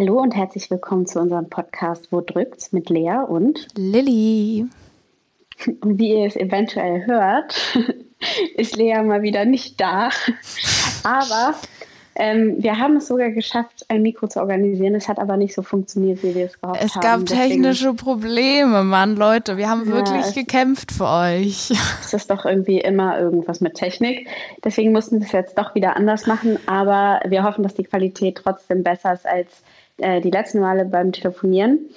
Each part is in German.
Hallo und herzlich willkommen zu unserem Podcast Wo drückt's mit Lea und Lilly. Und wie ihr es eventuell hört, ist Lea mal wieder nicht da. Aber ähm, wir haben es sogar geschafft, ein Mikro zu organisieren. Es hat aber nicht so funktioniert, wie wir es gehofft es haben. Es gab Deswegen, technische Probleme, Mann, Leute. Wir haben Ja, wirklich gekämpft für euch. Es ist doch irgendwie immer irgendwas mit Technik. Deswegen mussten wir es jetzt doch wieder anders machen. Aber wir hoffen, dass die Qualität trotzdem besser ist als äh, die letzten Male beim Telefonieren.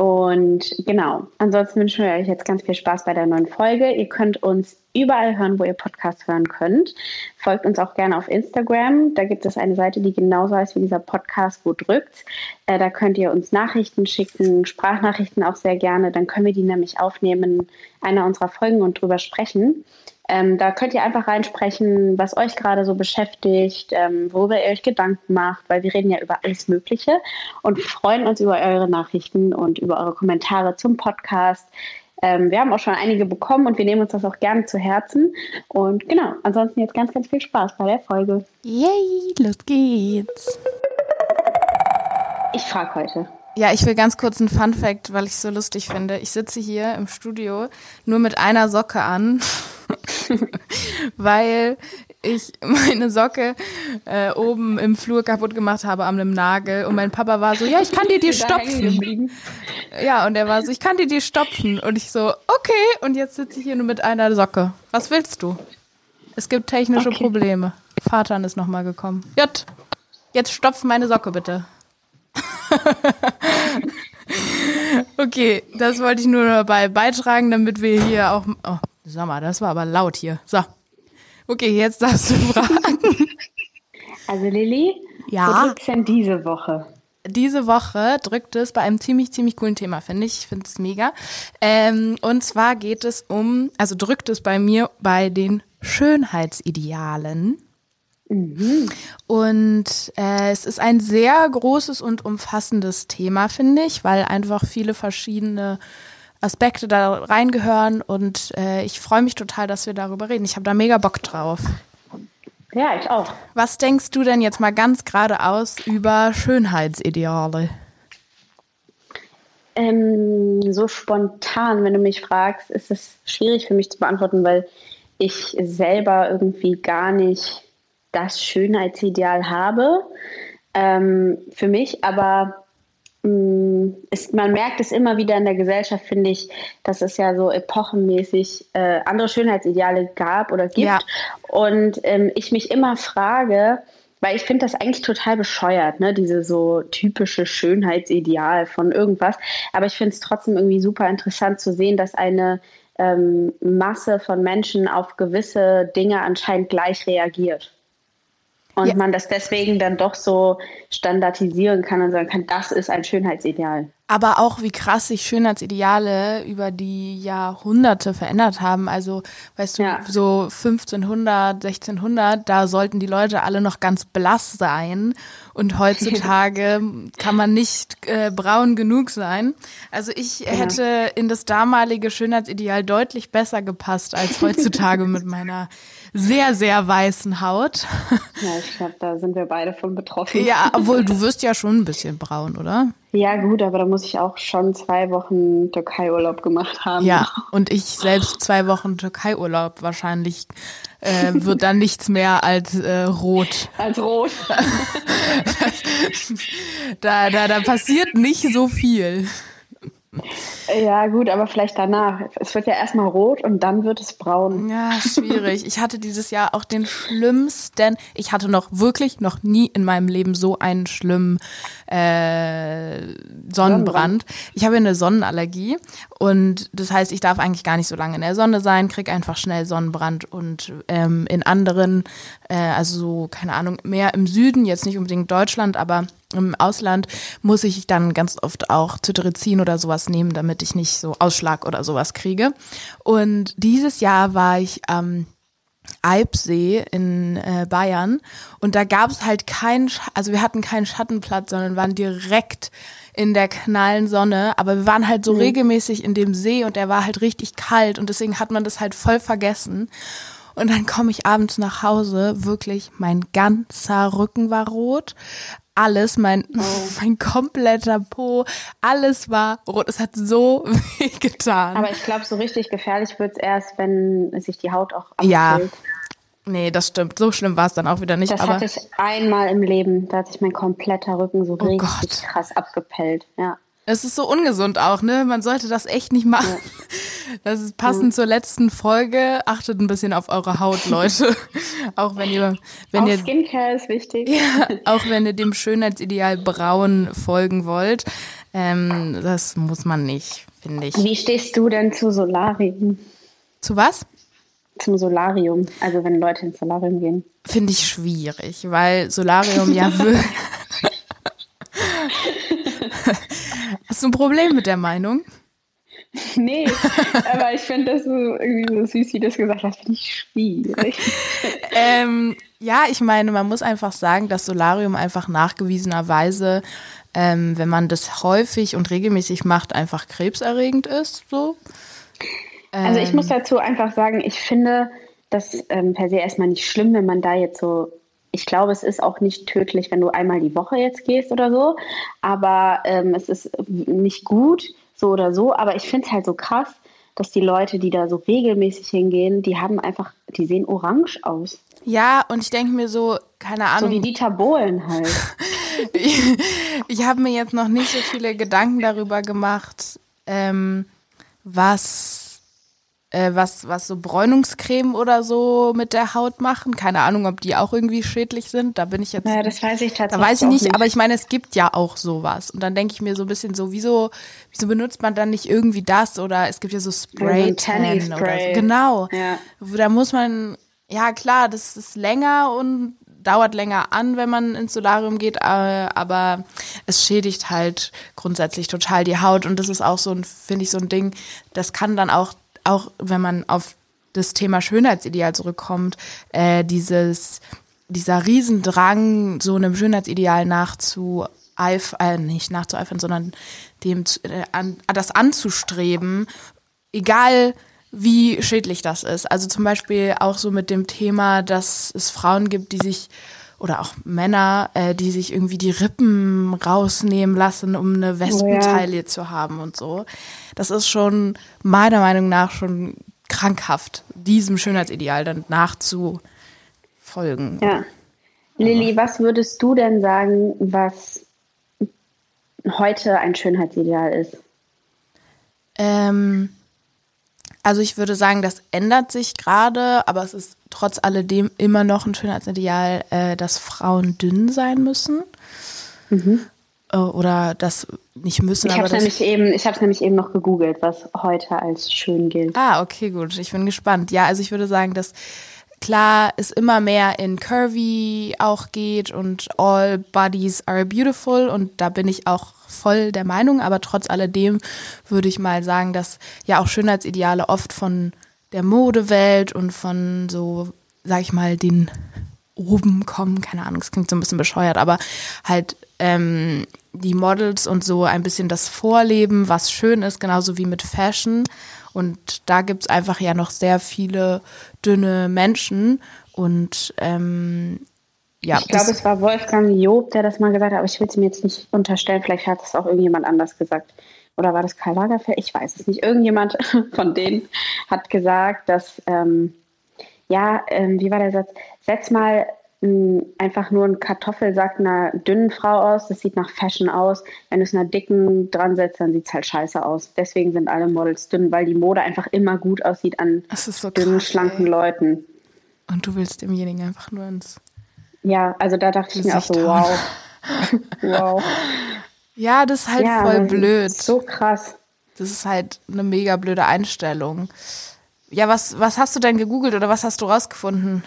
Und genau, ansonsten wünschen wir euch jetzt ganz viel Spaß bei der neuen Folge. Ihr könnt uns überall hören, wo ihr Podcast hören könnt. Folgt uns auch gerne auf Instagram. Da gibt es eine Seite, die genauso heißt wie dieser Podcast, wo drückt. Äh, da könnt ihr uns Nachrichten schicken, Sprachnachrichten auch sehr gerne. Dann können wir die nämlich aufnehmen in einer unserer Folgen und drüber sprechen. Ähm, da könnt ihr einfach reinsprechen, was euch gerade so beschäftigt, ähm, worüber ihr euch Gedanken macht, weil wir reden ja über alles Mögliche und freuen uns über eure Nachrichten und über eure Kommentare zum Podcast. Ähm, wir haben auch schon einige bekommen und wir nehmen uns das auch gerne zu Herzen. Und genau, ansonsten jetzt ganz, ganz viel Spaß bei der Folge. Yay, los geht's. Ich frage heute. Ja, ich will ganz kurz einen Fun Fact, weil ich es so lustig finde. Ich sitze hier im Studio nur mit einer Socke an, weil ich meine Socke äh, oben im Flur kaputt gemacht habe an einem Nagel und mein Papa war so, ja, ich kann dir die stopfen. Ja, und er war so, ich kann dir die stopfen. Und ich so, okay. Und jetzt sitze ich hier nur mit einer Socke. Was willst du? Es gibt technische Okay. Probleme. Vater ist nochmal gekommen. Jott, jetzt stopf meine Socke bitte. okay, das wollte ich nur dabei beitragen, damit wir hier auch. Oh, sag mal, das war aber laut hier. So. Okay, jetzt darfst du fragen. Also Lilly, Ja. wo drückt's denn diese Woche? diese Woche drückt es bei einem ziemlich, ziemlich coolen Thema, finde ich. Ich finde es mega. Ähm, und zwar geht es um, also drückt es bei mir bei den Schönheitsidealen. Und äh, es ist ein sehr großes und umfassendes Thema, finde ich, weil einfach viele verschiedene Aspekte da reingehören und äh, ich freue mich total, dass wir darüber reden. Ich habe da mega Bock drauf. Ja, ich auch. Was denkst du denn jetzt mal ganz geradeaus über Schönheitsideale? Ähm, so spontan, wenn du mich fragst, ist es schwierig für mich zu beantworten, weil ich selber irgendwie gar nicht das Schönheitsideal habe ähm, für mich, aber mh, es, man merkt es immer wieder in der Gesellschaft, finde ich, dass es ja so epochenmäßig äh, andere Schönheitsideale gab oder gibt. Ja. Und ähm, ich mich immer frage, weil ich finde das eigentlich total bescheuert, ne? diese so typische Schönheitsideal von irgendwas. Aber ich finde es trotzdem irgendwie super interessant zu sehen, dass eine ähm, Masse von Menschen auf gewisse Dinge anscheinend gleich reagiert. Und Ja. man das deswegen dann doch so standardisieren kann und sagen kann, das ist ein Schönheitsideal. Aber auch wie krass sich Schönheitsideale über die Jahrhunderte verändert haben. Also, weißt du, Ja. so 1500, 1600, da sollten die Leute alle noch ganz blass sein. Und heutzutage kann man nicht äh, braun genug sein. Also ich hätte in das damalige Schönheitsideal deutlich besser gepasst als heutzutage mit meiner sehr, sehr weißen Haut. Ja, ich glaube, da sind wir beide von betroffen. Ja, obwohl du wirst ja schon ein bisschen braun, oder? Ja, gut, aber da muss ich auch schon zwei Wochen Türkei-Urlaub gemacht haben. Ja, und ich selbst zwei Wochen Türkei-Urlaub wahrscheinlich äh, wird dann nichts mehr als äh, rot. Als rot. Da, da, da passiert nicht so viel. Ja, gut, aber vielleicht danach. Es wird ja erstmal rot und dann wird es braun. Ja, schwierig. Ich hatte dieses Jahr auch den schlimmsten. Ich hatte noch wirklich noch nie in meinem Leben so einen schlimmen äh, Sonnenbrand. Ich habe eine Sonnenallergie und das heißt, ich darf eigentlich gar nicht so lange in der Sonne sein, krieg einfach schnell Sonnenbrand und ähm, in anderen, äh, also so keine Ahnung, mehr im Süden, jetzt nicht unbedingt Deutschland, aber im Ausland muss ich dann ganz oft auch Cetirizin oder sowas nehmen, damit ich nicht so Ausschlag oder sowas kriege. Und dieses Jahr war ich am Eibsee in äh, Bayern und da gab es halt keinen, Sch- also wir hatten keinen Schattenplatz, sondern waren direkt in der knallen Sonne, aber wir waren halt so regelmäßig in dem See und der war halt richtig kalt und deswegen hat man das halt voll vergessen. Und dann komme ich abends nach Hause, wirklich mein ganzer Rücken war rot. Alles, mein, oh. mein kompletter Po, alles war rot. Es hat so weh getan. Aber ich glaube, so richtig gefährlich wird es erst, wenn sich die Haut auch abkühlt. Ja, Nee, das stimmt. So schlimm war es dann auch wieder nicht. Das aber hatte ich einmal im Leben. Da hat sich mein kompletter Rücken so oh richtig Gott. krass abgepellt. Ja. Es ist so ungesund auch, ne? Man sollte das echt nicht machen. Ja. Das ist passend ja. zur letzten Folge. Achtet ein bisschen auf eure Haut, Leute. auch wenn ihr, wenn auch ihr Skincare ist wichtig. Ja, auch wenn ihr dem Schönheitsideal braun folgen wollt, ähm, das muss man nicht, finde ich. Wie stehst du denn zu Solarien? Zu was? zum Solarium, also wenn Leute ins Solarium gehen? Finde ich schwierig, weil Solarium ja wirklich. Hast du ein Problem mit der Meinung? Nee, aber ich finde das so irgendwie so süß, wie du das gesagt hast, finde ich schwierig. ähm, ja, ich meine, man muss einfach sagen, dass Solarium einfach nachgewiesenerweise, ähm, wenn man das häufig und regelmäßig macht, einfach krebserregend ist. So. Also ich muss ähm. dazu einfach sagen, ich finde das ähm, per se erstmal nicht schlimm, wenn man da jetzt so, ich glaube, es ist auch nicht tödlich, wenn du einmal die Woche jetzt gehst oder so, aber ähm, es ist nicht gut, so oder so, aber ich finde es halt so krass, dass die Leute, die da so regelmäßig hingehen, die haben einfach, die sehen orange aus. Ja, und ich denke mir so, keine Ahnung. So wie Dieter Bohlen halt. ich, ich habe mir jetzt noch nicht so viele Gedanken darüber gemacht, ähm, was äh, was, was so Bräunungscreme oder so mit der Haut machen. Keine Ahnung, ob die auch irgendwie schädlich sind. Da bin ich jetzt. Ja, das weiß ich tatsächlich. Da weiß ich nicht, nicht, aber ich meine, es gibt ja auch sowas. Und dann denke ich mir so ein bisschen so, wieso, wieso benutzt man dann nicht irgendwie das? Oder es gibt ja so Spray. Ja, so oder so. Genau. Ja. Da muss man, ja klar, das ist länger und dauert länger an, wenn man ins Solarium geht, äh, aber es schädigt halt grundsätzlich total die Haut und das ist auch so ein, finde ich, so ein Ding, das kann dann auch auch wenn man auf das Thema Schönheitsideal zurückkommt, äh, dieses, dieser Riesendrang, so einem Schönheitsideal nachzueifern, äh, nicht nachzueifern, sondern dem äh, an, das anzustreben, egal wie schädlich das ist. Also zum Beispiel auch so mit dem Thema, dass es Frauen gibt, die sich oder auch Männer, äh, die sich irgendwie die Rippen rausnehmen lassen, um eine Wespentaille oh ja. zu haben und so. Das ist schon meiner Meinung nach schon krankhaft, diesem Schönheitsideal dann nachzufolgen. Ja. Lilly, was würdest du denn sagen, was heute ein Schönheitsideal ist? Ähm, also ich würde sagen, das ändert sich gerade, aber es ist trotz alledem immer noch ein Schönheitsideal, äh, dass Frauen dünn sein müssen. Mhm. Äh, oder das nicht müssen. Ich habe es nämlich eben, nämlich eben noch gegoogelt, was heute als schön gilt. Ah, okay, gut. Ich bin gespannt. Ja, also ich würde sagen, dass klar es immer mehr in Curvy auch geht und all bodies are beautiful und da bin ich auch voll der Meinung, aber trotz alledem würde ich mal sagen, dass ja auch Schönheitsideale oft von der Modewelt und von so, sag ich mal, den oben kommen, keine Ahnung, es klingt so ein bisschen bescheuert, aber halt ähm, die Models und so ein bisschen das Vorleben, was schön ist, genauso wie mit Fashion. Und da gibt es einfach ja noch sehr viele dünne Menschen. Und ähm, ja. Ich glaube, es war Wolfgang Job, der das mal gesagt hat, aber ich will es mir jetzt nicht unterstellen. Vielleicht hat es auch irgendjemand anders gesagt. Oder war das Karl Lagerfeld? Ich weiß es nicht. Irgendjemand von denen hat gesagt, dass, ähm, ja, ähm, wie war der Satz? Setz mal einfach nur ein Kartoffelsack einer dünnen Frau aus. Das sieht nach Fashion aus. Wenn du es einer dicken dran setzt, dann sieht es halt scheiße aus. Deswegen sind alle Models dünn, weil die Mode einfach immer gut aussieht an so dünnen, krass, schlanken ey. Leuten. Und du willst demjenigen einfach nur ins. Ja, also da dachte ich mir auch so, wow. wow. Ja, das ist halt ja, voll blöd. So krass. Das ist halt eine mega blöde Einstellung. Ja, was, was hast du denn gegoogelt oder was hast du rausgefunden?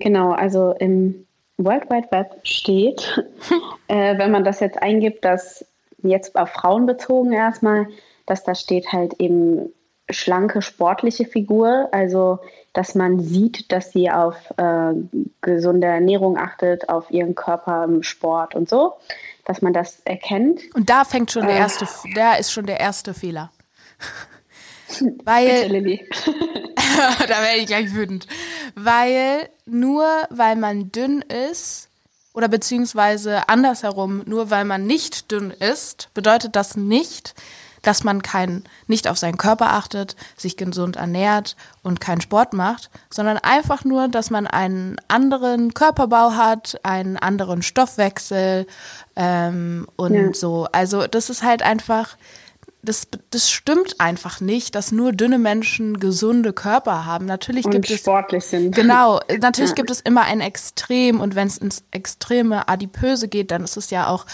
Genau, also im World Wide Web steht, äh, wenn man das jetzt eingibt, dass jetzt auf Frauen bezogen erstmal, dass da steht halt eben schlanke, sportliche Figur, also dass man sieht, dass sie auf äh, gesunde Ernährung achtet, auf ihren Körper im Sport und so, dass man das erkennt. Und da fängt schon der äh. erste, äh, da ist schon der erste Fehler. Weil, Bitte, da werde ich gleich wütend. weil nur weil man dünn ist, oder beziehungsweise andersherum, nur weil man nicht dünn ist, bedeutet das nicht, dass man kein, nicht auf seinen Körper achtet, sich gesund ernährt und keinen Sport macht, sondern einfach nur, dass man einen anderen Körperbau hat, einen anderen Stoffwechsel ähm, und ja. so. Also das ist halt einfach, das, das stimmt einfach nicht, dass nur dünne Menschen gesunde Körper haben. Natürlich und gibt sportlich es sind. genau. Natürlich ja. gibt es immer ein Extrem und wenn es ins extreme Adipöse geht, dann ist es ja auch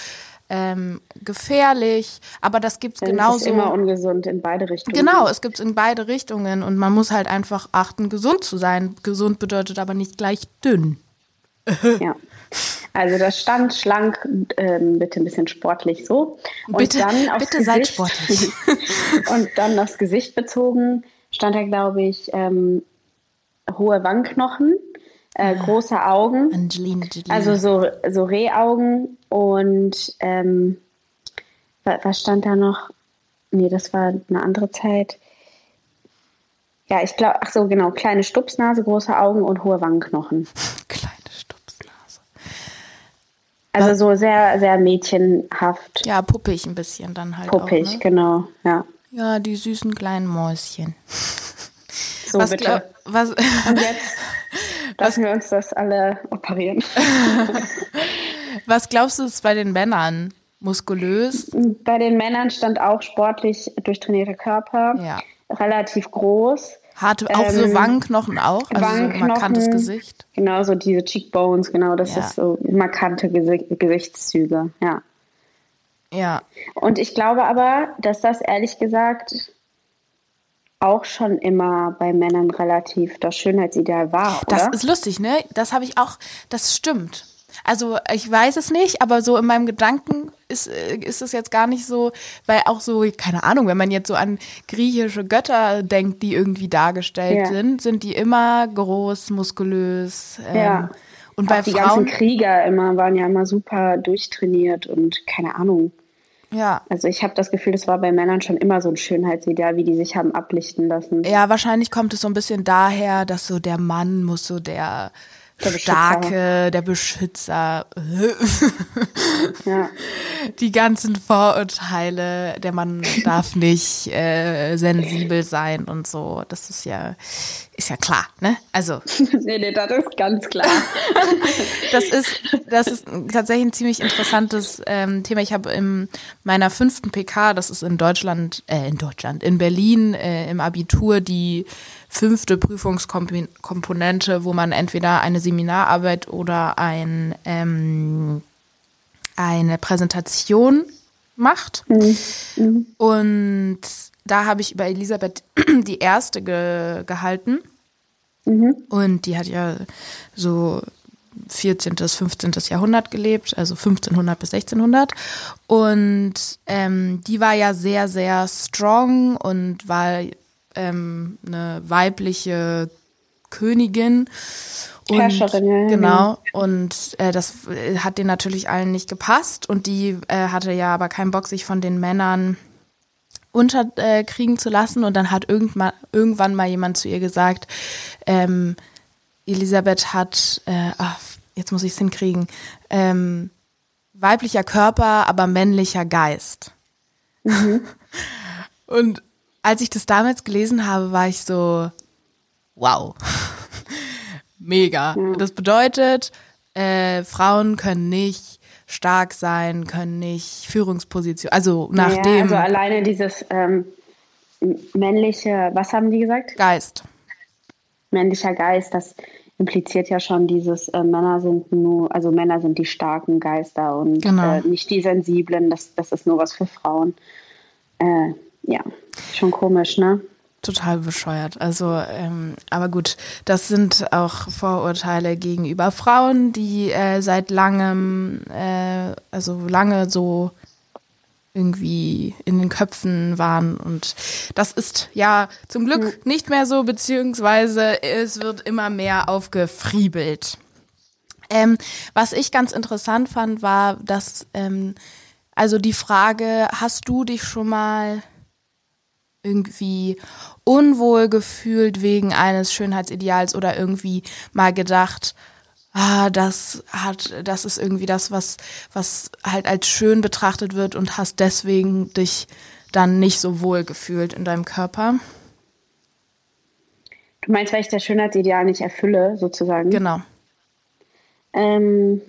ähm, gefährlich, aber das gibt es genauso. Ist immer ungesund in beide Richtungen. Genau, es gibt es in beide Richtungen und man muss halt einfach achten, gesund zu sein. Gesund bedeutet aber nicht gleich dünn. ja. Also das stand schlank, ähm, bitte ein bisschen sportlich so. Und bitte, dann aufs bitte Gesicht, seid sportlich. und dann aufs Gesicht bezogen stand da, glaube ich, ähm, hohe Wangenknochen äh, große Augen. Angelina, Angelina. Also so, so Rehaugen und ähm, was stand da noch? Nee, das war eine andere Zeit. Ja, ich glaube, ach so, genau, kleine Stupsnase, große Augen und hohe Wangenknochen. Kleine Stupsnase. Also so sehr, sehr mädchenhaft. Ja, puppig ein bisschen dann halt. Puppig, auch, ne? genau, ja. Ja, die süßen kleinen Mäuschen. So was bitte. Was, und jetzt Lassen wir uns das alle operieren. Was glaubst du, ist bei den Männern? Muskulös? Bei den Männern stand auch sportlich durchtrainierter Körper. Ja. Relativ groß. Harte, auch ähm, so Wangenknochen auch, also Wangenknochen, so markantes Gesicht. Genau, so diese Cheekbones, genau, das ja. ist so markante Gesicht, Gesichtszüge, ja. Ja. Und ich glaube aber, dass das ehrlich gesagt auch schon immer bei Männern relativ das Schönheitsideal war, oder? Das ist lustig, ne? Das habe ich auch, das stimmt. Also ich weiß es nicht, aber so in meinem Gedanken ist, äh, ist es jetzt gar nicht so, weil auch so, keine Ahnung, wenn man jetzt so an griechische Götter denkt, die irgendwie dargestellt ja. sind, sind die immer groß, muskulös. Ähm, ja. Und auch bei die Frauen, ganzen Krieger immer waren ja immer super durchtrainiert und keine Ahnung. Ja. Also ich habe das Gefühl, das war bei Männern schon immer so ein Schönheitsideal, wie die sich haben ablichten lassen. Ja, wahrscheinlich kommt es so ein bisschen daher, dass so der Mann muss so der der Starke, der Beschützer. ja. Die ganzen Vorurteile, der Mann darf nicht äh, sensibel sein und so. Das ist ja, ist ja klar, ne? Also. nee, nee, das ist ganz klar. das ist, das ist tatsächlich ein ziemlich interessantes ähm, Thema. Ich habe in meiner fünften PK, das ist in Deutschland, äh, in Deutschland, in Berlin äh, im Abitur die fünfte Prüfungskomponente, wo man entweder eine Seminararbeit oder ein, ähm, eine Präsentation macht. Mhm. Und da habe ich über Elisabeth die erste ge gehalten. Mhm. Und die hat ja so 14., 15. Jahrhundert gelebt, also 1500 bis 1600. Und ähm, die war ja sehr, sehr strong und war ähm, eine weibliche Königin. Und, Herrscherin, ja. Genau. Und äh, das äh, hat den natürlich allen nicht gepasst. Und die äh, hatte ja aber keinen Bock, sich von den Männern unterkriegen äh, zu lassen. Und dann hat irgendwann, irgendwann mal jemand zu ihr gesagt, ähm, Elisabeth hat, äh, ach, jetzt muss ich es hinkriegen, ähm, weiblicher Körper, aber männlicher Geist. Mhm. Und als ich das damals gelesen habe, war ich so, wow, mega. Ja. Das bedeutet, äh, Frauen können nicht stark sein, können nicht Führungsposition, also nach ja, dem. Also alleine dieses ähm, männliche, was haben die gesagt? Geist. Männlicher Geist, das impliziert ja schon dieses äh, Männer sind nur, also Männer sind die starken Geister und genau. äh, nicht die sensiblen, das, das ist nur was für Frauen. Äh, ja, schon komisch, ne? Total bescheuert. Also, ähm, aber gut, das sind auch Vorurteile gegenüber Frauen, die äh, seit langem, äh, also lange so irgendwie in den Köpfen waren. Und das ist ja zum Glück nicht mehr so, beziehungsweise es wird immer mehr aufgefriebelt. Ähm, was ich ganz interessant fand, war, dass, ähm, also die Frage, hast du dich schon mal irgendwie unwohl gefühlt wegen eines Schönheitsideals oder irgendwie mal gedacht, ah, das hat, das ist irgendwie das, was, was halt als schön betrachtet wird und hast deswegen dich dann nicht so wohl gefühlt in deinem Körper? Du meinst, weil ich das Schönheitsideal nicht erfülle, sozusagen? Genau. Ähm,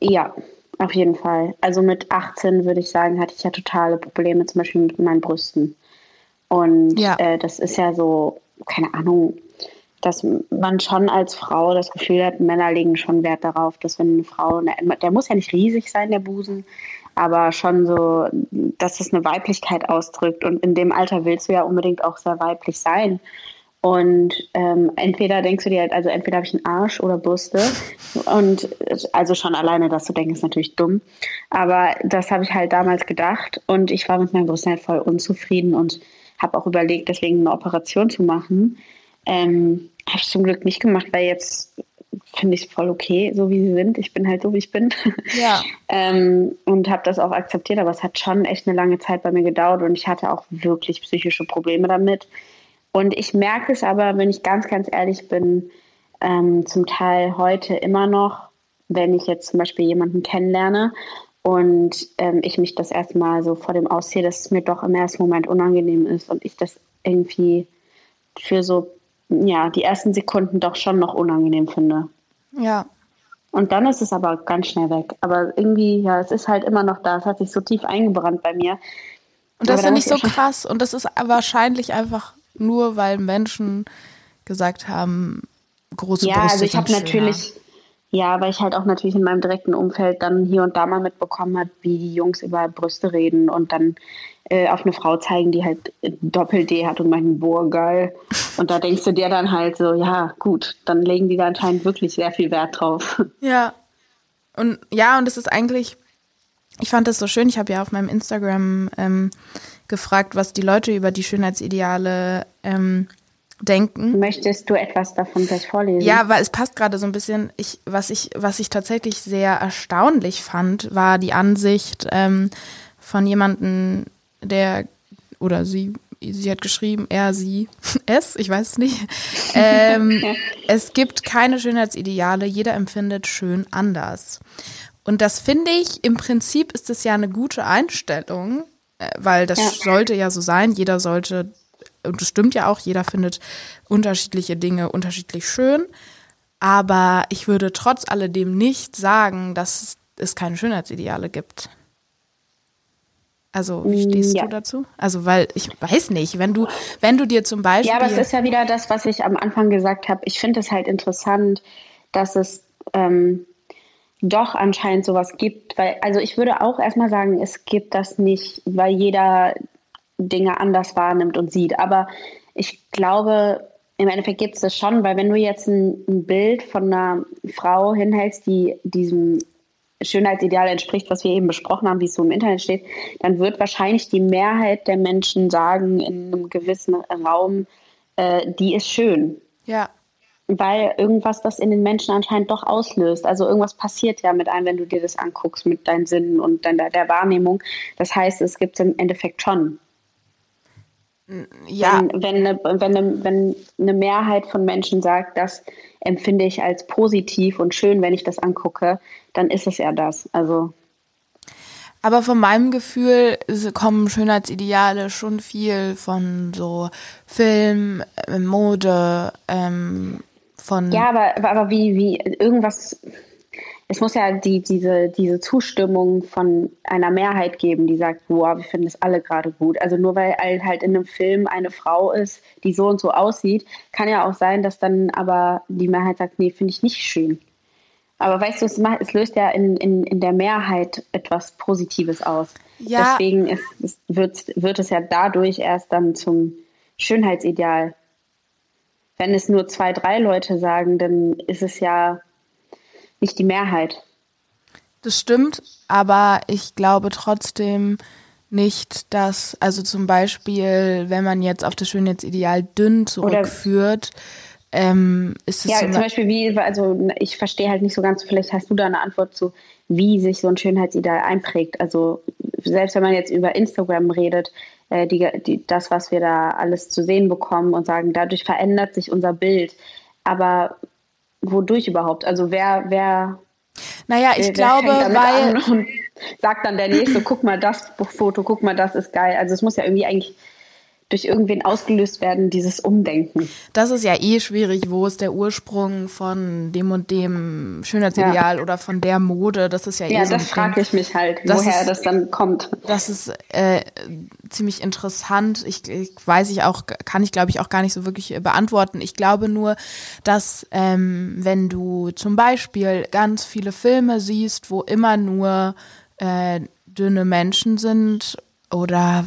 ja, auf jeden Fall. Also mit 18 würde ich sagen, hatte ich ja totale Probleme, zum Beispiel mit meinen Brüsten. Und ja. äh, das ist ja so, keine Ahnung, dass man schon als Frau das Gefühl hat, Männer legen schon Wert darauf, dass wenn eine Frau, der muss ja nicht riesig sein, der Busen, aber schon so, dass es eine Weiblichkeit ausdrückt. Und in dem Alter willst du ja unbedingt auch sehr weiblich sein. Und ähm, entweder denkst du dir halt, also entweder habe ich einen Arsch oder Brüste. Und also schon alleine das zu denken, ist natürlich dumm. Aber das habe ich halt damals gedacht. Und ich war mit meinen Brüsten halt voll unzufrieden und habe auch überlegt, deswegen eine Operation zu machen. Ähm, habe ich zum Glück nicht gemacht, weil jetzt finde ich es voll okay, so wie sie sind. Ich bin halt so, wie ich bin. Ja. ähm, und habe das auch akzeptiert, aber es hat schon echt eine lange Zeit bei mir gedauert und ich hatte auch wirklich psychische Probleme damit. Und ich merke es aber, wenn ich ganz, ganz ehrlich bin, ähm, zum Teil heute immer noch, wenn ich jetzt zum Beispiel jemanden kennenlerne und ähm, ich mich das erstmal so vor dem ausziehe, dass es mir doch im ersten Moment unangenehm ist und ich das irgendwie für so, ja, die ersten Sekunden doch schon noch unangenehm finde. Ja. Und dann ist es aber ganz schnell weg. Aber irgendwie, ja, es ist halt immer noch da. Es hat sich so tief eingebrannt bei mir. Und das finde ich so krass. Und das ist wahrscheinlich einfach nur weil Menschen gesagt haben, große ja, Brüste also ich habe natürlich, ja, weil ich halt auch natürlich in meinem direkten Umfeld dann hier und da mal mitbekommen habe, wie die Jungs über Brüste reden und dann äh, auf eine Frau zeigen, die halt Doppel-D hat und meinen, boah, geil. Und da denkst du dir dann halt so, ja, gut, dann legen die da anscheinend wirklich sehr viel Wert drauf. Ja. Und ja, und es ist eigentlich, ich fand das so schön, ich habe ja auf meinem Instagram ähm, gefragt, was die Leute über die Schönheitsideale ähm, denken. Möchtest du etwas davon gleich vorlesen? Ja, weil es passt gerade so ein bisschen. Ich, was, ich, was ich tatsächlich sehr erstaunlich fand, war die Ansicht ähm, von jemandem, der oder sie, sie hat geschrieben, er, sie, es, ich weiß es nicht. Ähm, es gibt keine Schönheitsideale, jeder empfindet schön anders. Und das finde ich, im Prinzip ist es ja eine gute Einstellung, äh, weil das ja. sollte ja so sein. Jeder sollte, und das stimmt ja auch, jeder findet unterschiedliche Dinge unterschiedlich schön. Aber ich würde trotz alledem nicht sagen, dass es keine Schönheitsideale gibt. Also, wie mm, stehst ja. du dazu? Also, weil ich weiß nicht, wenn du, wenn du dir zum Beispiel. Ja, aber es ist ja wieder das, was ich am Anfang gesagt habe. Ich finde es halt interessant, dass es ähm, doch anscheinend sowas gibt, weil, also ich würde auch erstmal sagen, es gibt das nicht, weil jeder Dinge anders wahrnimmt und sieht. Aber ich glaube, im Endeffekt gibt es das schon, weil wenn du jetzt ein, ein, Bild von einer Frau hinhältst, die diesem Schönheitsideal entspricht, was wir eben besprochen haben, wie es so im Internet steht, dann wird wahrscheinlich die Mehrheit der Menschen sagen in einem gewissen Raum, äh, die ist schön. Ja weil irgendwas das in den Menschen anscheinend doch auslöst. Also irgendwas passiert ja mit einem, wenn du dir das anguckst, mit deinen Sinnen und deiner, der Wahrnehmung. Das heißt, es gibt es im Endeffekt schon. Ja. Wenn, wenn, eine, wenn, eine, wenn eine Mehrheit von Menschen sagt, das empfinde ich als positiv und schön, wenn ich das angucke, dann ist es ja das. Also. Aber von meinem Gefühl kommen Schönheitsideale schon viel von so Film, äh, Mode, ähm, von. Ja, aber, aber wie, wie irgendwas. Es muss ja die, diese, diese Zustimmung von einer Mehrheit geben, die sagt, wow, wir finden das alle gerade gut. Also nur weil halt in einem Film eine Frau ist, die so und so aussieht, kann ja auch sein, dass dann aber die Mehrheit sagt, nee, finde ich nicht schön. Aber weißt du, es, macht, es löst ja in, in, in der Mehrheit etwas Positives aus. Ja. Deswegen ist, ist, wird, wird es ja dadurch erst dann zum Schönheitsideal wenn es nur zwei, drei Leute sagen, dann ist es ja nicht die Mehrheit. Das stimmt, aber ich glaube trotzdem nicht, dass, also zum Beispiel, wenn man jetzt auf das Schönheitsideal dünn zurückführt, ähm, ist es ja zum Beispiel wie, also ich verstehe halt nicht so ganz, vielleicht hast du da eine Antwort zu, wie sich so ein Schönheitsideal einprägt. Also selbst wenn man jetzt über Instagram redet, äh, die, die, das, was wir da alles zu sehen bekommen und sagen, dadurch verändert sich unser Bild. Aber wodurch überhaupt? Also wer, wer naja, ich wer, glaube, weil. Sagt dann der Nächste, guck mal das Foto, guck mal, das ist geil. Also es muss ja irgendwie eigentlich durch irgendwen ausgelöst werden, dieses Umdenken. Das ist ja eh schwierig, wo ist der Ursprung von dem und dem Schönheitsideal ja. oder von der Mode, das ist ja, ja eh so das frage ich mich halt, das woher ist, das dann kommt. Das ist äh, ziemlich interessant. Ich, ich, weiß ich auch, kann ich glaube ich auch gar nicht so wirklich beantworten. Ich glaube nur, dass ähm, wenn du zum Beispiel ganz viele Filme siehst, wo immer nur äh, dünne Menschen sind oder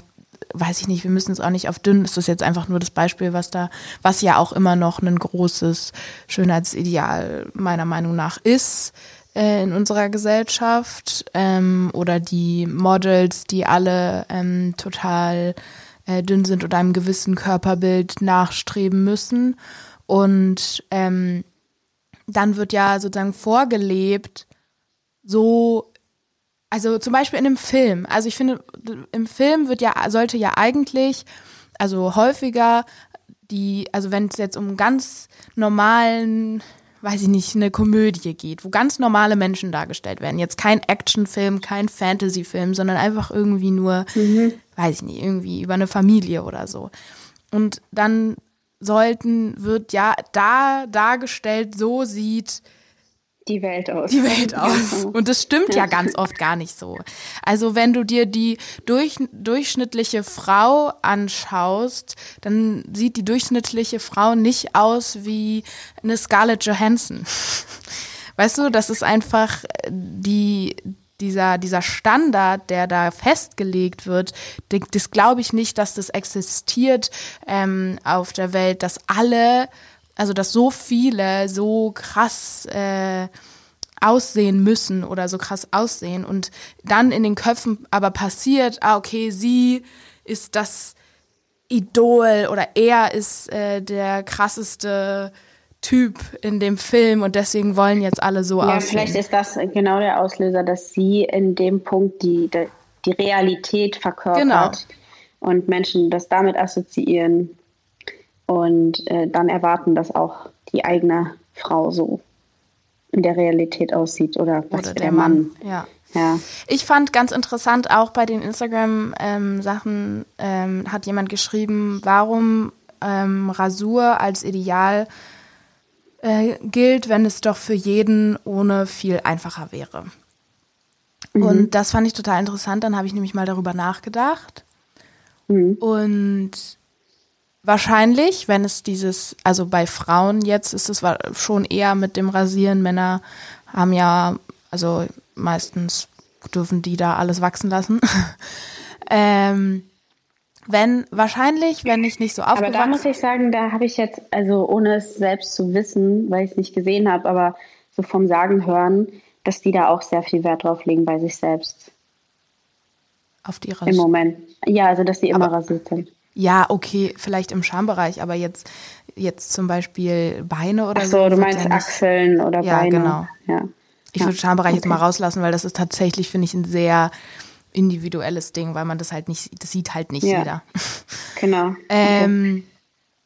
weiß ich nicht, wir müssen es auch nicht auf dünn, ist das jetzt einfach nur das Beispiel, was da, was ja auch immer noch ein großes Schönheitsideal meiner Meinung nach ist äh, in unserer Gesellschaft ähm, oder die Models, die alle ähm, total äh, dünn sind oder einem gewissen Körperbild nachstreben müssen. Und ähm, dann wird ja sozusagen vorgelebt, so also zum Beispiel in einem Film. Also ich finde, im Film wird ja, sollte ja eigentlich, also häufiger die, also wenn es jetzt um ganz normalen, weiß ich nicht, eine Komödie geht, wo ganz normale Menschen dargestellt werden. Jetzt kein Actionfilm, kein Fantasyfilm, sondern einfach irgendwie nur, mhm. weiß ich nicht, irgendwie über eine Familie oder so. Und dann sollten, wird ja da dargestellt, so sieht die Welt aus. Die Welt aus. Und das stimmt ja ganz oft gar nicht so. Also wenn du dir die durch, durchschnittliche Frau anschaust, dann sieht die durchschnittliche Frau nicht aus wie eine Scarlett Johansson. Weißt du, das ist einfach die, dieser, dieser Standard, der da festgelegt wird, das, das glaube ich nicht, dass das existiert ähm, auf der Welt, dass alle also, dass so viele so krass äh, aussehen müssen oder so krass aussehen und dann in den Köpfen aber passiert, ah, okay, sie ist das Idol oder er ist äh, der krasseste Typ in dem Film und deswegen wollen jetzt alle so ja, aussehen. Vielleicht ist das genau der Auslöser, dass sie in dem Punkt die, die, Realität verkörpert genau. und Menschen das damit assoziieren und äh, dann erwarten, dass auch die eigene Frau so in der Realität aussieht oder was oder der, der Mann. Mann. Ja. ja. Ich fand ganz interessant, auch bei den Instagram-Sachen ähm, ähm, hat jemand geschrieben, warum ähm, Rasur als Ideal äh, gilt, wenn es doch für jeden ohne viel einfacher wäre. Mhm. Und das fand ich total interessant. Dann habe ich nämlich mal darüber nachgedacht. Mhm. Und Wahrscheinlich, wenn es dieses, also bei Frauen jetzt ist es schon eher mit dem Rasieren. Männer haben ja, also meistens dürfen die da alles wachsen lassen. ähm, wenn, wahrscheinlich, wenn ich nicht so aufgewachsen Aber da muss ich sagen, da habe ich jetzt, also ohne es selbst zu wissen, weil ich es nicht gesehen habe, aber so vom Sagen hören, dass die da auch sehr viel Wert drauf legen bei sich selbst. Auf die Rasur? Im Moment. Ja, also dass die immer aber, rasiert sind. Ja, okay, vielleicht im Schambereich, aber jetzt, jetzt zum Beispiel Beine oder Ach so. so du meinst ja Achseln oder ja, Beine. Genau. Ja, genau. Ich ja. würde Schambereich okay. jetzt mal rauslassen, weil das ist tatsächlich, finde ich, ein sehr individuelles Ding, weil man das halt nicht, das sieht halt nicht ja. jeder. Genau. ähm,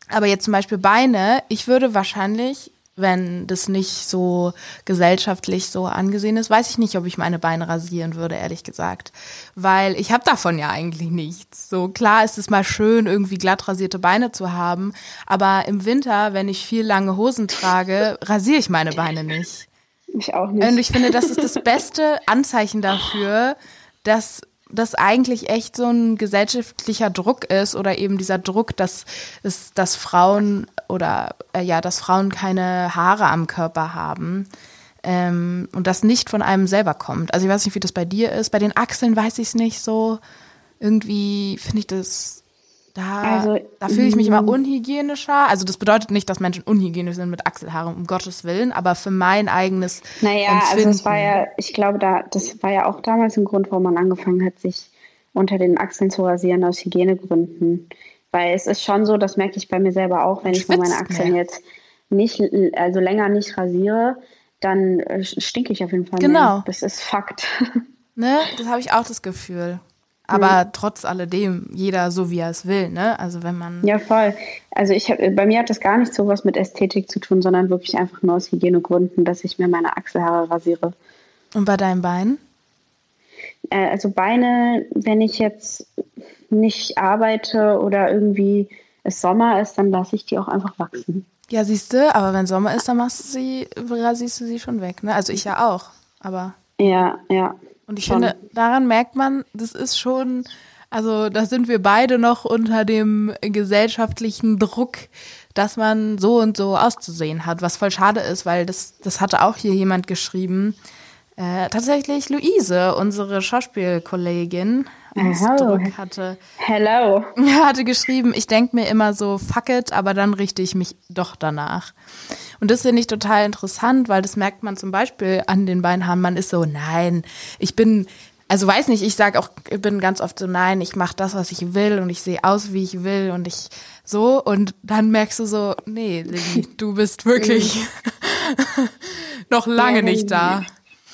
aber jetzt zum Beispiel Beine, ich würde wahrscheinlich wenn das nicht so gesellschaftlich so angesehen ist, weiß ich nicht, ob ich meine Beine rasieren würde, ehrlich gesagt. Weil ich habe davon ja eigentlich nichts. So klar ist es mal schön, irgendwie glatt rasierte Beine zu haben, aber im Winter, wenn ich viel lange Hosen trage, rasiere ich meine Beine nicht. Ich auch nicht. Und ich finde, das ist das beste Anzeichen dafür, dass das eigentlich echt so ein gesellschaftlicher Druck ist oder eben dieser Druck, dass, es, dass Frauen oder äh, ja, dass Frauen keine Haare am Körper haben. Ähm, und das nicht von einem selber kommt. Also ich weiß nicht, wie das bei dir ist. Bei den Achseln weiß ich es nicht so. Irgendwie finde ich das da, also, da fühle ich mich immer mm. unhygienischer. Also das bedeutet nicht, dass Menschen unhygienisch sind mit Achselhaaren, um Gottes Willen, aber für mein eigenes Naja, Empfinden. also es war ja, ich glaube, da, das war ja auch damals ein Grund, warum man angefangen hat, sich unter den Achseln zu rasieren aus Hygienegründen. Weil es ist schon so, das merke ich bei mir selber auch, wenn ich meine Achseln mehr. jetzt nicht, also länger nicht rasiere, dann äh, stinke ich auf jeden Fall. Genau. Mehr. Das ist Fakt. Ne, das habe ich auch das Gefühl. Aber mhm. trotz alledem jeder so, wie er es will, ne? Also wenn man. Ja, voll. Also ich hab, bei mir hat das gar nicht so was mit Ästhetik zu tun, sondern wirklich einfach nur aus Hygienegründen, dass ich mir meine Achselhaare rasiere. Und bei deinen Beinen? Äh, also Beine, wenn ich jetzt nicht arbeite oder irgendwie es Sommer ist, dann lasse ich die auch einfach wachsen. Ja, siehst du, aber wenn Sommer ist, dann machst du sie, rasierst du sie schon weg, ne? Also ich ja auch, aber. Ja, ja. Und ich schon. finde, daran merkt man, das ist schon, also da sind wir beide noch unter dem gesellschaftlichen Druck, dass man so und so auszusehen hat, was voll schade ist, weil das, das hatte auch hier jemand geschrieben. Äh, tatsächlich Luise, unsere Schauspielkollegin, Ausdruck hatte. Hello. Hatte geschrieben, ich denke mir immer so, fuck it, aber dann richte ich mich doch danach. Und das finde ich total interessant, weil das merkt man zum Beispiel an den Beinhaaren. Man ist so, nein, ich bin, also weiß nicht, ich sage auch, ich bin ganz oft so, nein, ich mache das, was ich will und ich sehe aus, wie ich will und ich so. Und dann merkst du so, nee, Lilly, du bist wirklich noch lange nicht da.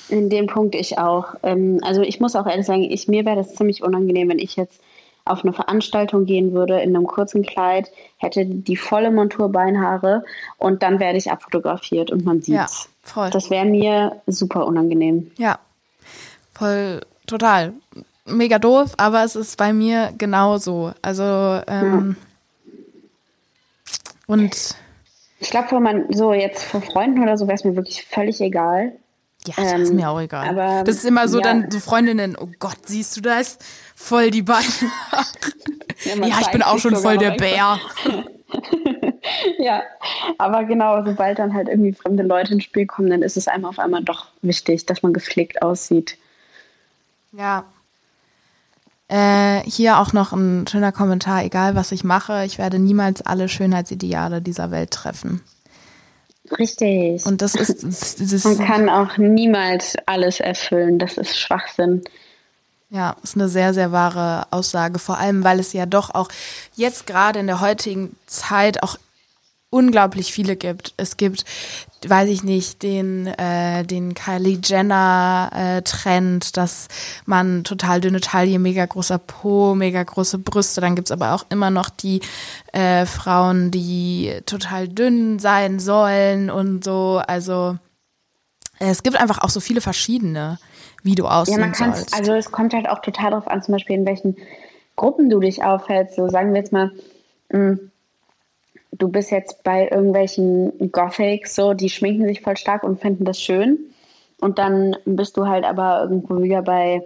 In dem Punkt ich auch. Ähm, also ich muss auch ehrlich sagen, ich, mir wäre das ziemlich unangenehm, wenn ich jetzt auf eine Veranstaltung gehen würde in einem kurzen Kleid, hätte die volle Montur Beinhaare und dann werde ich abfotografiert und man sieht's. Ja, voll. Das wäre mir super unangenehm. Ja, voll, total. Mega doof, aber es ist bei mir genauso. Also, ähm, ja. und. Ich glaube, wenn man so jetzt vor Freunden oder so wäre es mir wirklich völlig egal. Ja, das ähm, ist mir auch egal. Aber, das ist immer so ja. dann so Freundinnen, oh Gott, siehst du das? Voll die Beine. ja, ja ich bin auch schon voll der Bär. ja, aber genau, sobald dann halt irgendwie fremde Leute ins Spiel kommen, dann ist es einem auf einmal doch wichtig, dass man gepflegt aussieht. Ja. Äh, hier auch noch ein schöner Kommentar, egal was ich mache, ich werde niemals alle Schönheitsideale dieser Welt treffen. Richtig. Und das ist, das ist Man kann auch niemals alles erfüllen. Das ist Schwachsinn. Ja, ist eine sehr, sehr wahre Aussage. Vor allem, weil es ja doch auch jetzt gerade in der heutigen Zeit auch unglaublich viele gibt. Es gibt, weiß ich nicht, den, äh, den Kylie Jenner äh, Trend, dass man total dünne Taille, mega großer Po, mega große Brüste. Dann gibt's aber auch immer noch die äh, Frauen, die total dünn sein sollen und so. Also es gibt einfach auch so viele verschiedene, wie du aussehen ja, man sollst. Also es kommt halt auch total darauf an, zum Beispiel in welchen Gruppen du dich aufhältst. So sagen wir jetzt mal, mh, mm, du bist jetzt bei irgendwelchen Gothics, so, die schminken sich voll stark und finden das schön. Und dann bist du halt aber irgendwo wieder bei,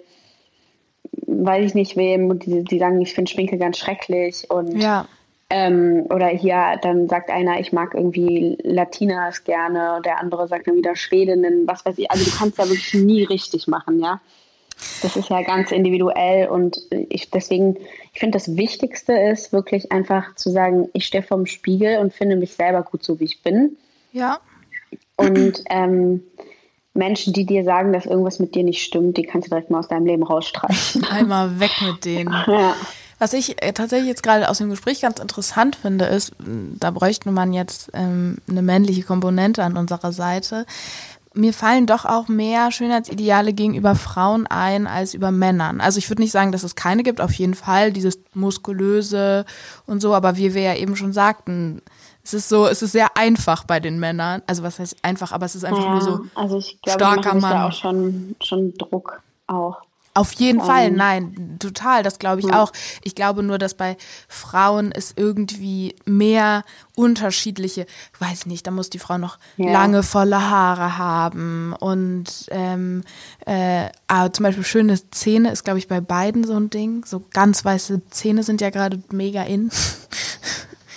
weiß ich nicht wem, die, die sagen, ich finde Schminke ganz schrecklich und ja. ähm, oder hier, dann sagt einer, ich mag irgendwie Latinas gerne, und der andere sagt dann wieder Schwedinnen, was weiß ich. Also du kannst ja wirklich nie richtig machen, ja. Das ist ja ganz individuell und ich deswegen, ich finde, das Wichtigste ist wirklich einfach zu sagen, ich stehe vorm Spiegel und finde mich selber gut so, wie ich bin. Ja. Und ähm, Menschen, die dir sagen, dass irgendwas mit dir nicht stimmt, die kannst du direkt mal aus deinem Leben rausstreichen. Einmal weg mit denen. Ja. Was ich äh, tatsächlich jetzt gerade aus dem Gespräch ganz interessant finde, ist, da bräuchte man jetzt ähm, eine männliche Komponente an unserer Seite mir fallen doch auch mehr Schönheitsideale gegenüber Frauen ein als über Männern. Also ich würde nicht sagen, dass es keine gibt, auf jeden Fall, dieses muskulöse und so, aber wie wir ja eben schon sagten, es ist so, es ist sehr einfach bei den Männern. Also was heißt einfach, aber es ist einfach ja, nur so also ich glaube, starker Mann. Da auch schon, schon Druck auch. Auf jeden um, Fall, nein, total, das glaube ich ja. auch. Ich glaube nur, dass bei Frauen es irgendwie mehr unterschiedliche, weiß nicht, da muss die Frau noch ja. lange volle Haare haben und ähm, äh, aber zum Beispiel schöne Zähne ist, glaube ich, bei beiden so ein Ding. So ganz weiße Zähne sind ja gerade mega in.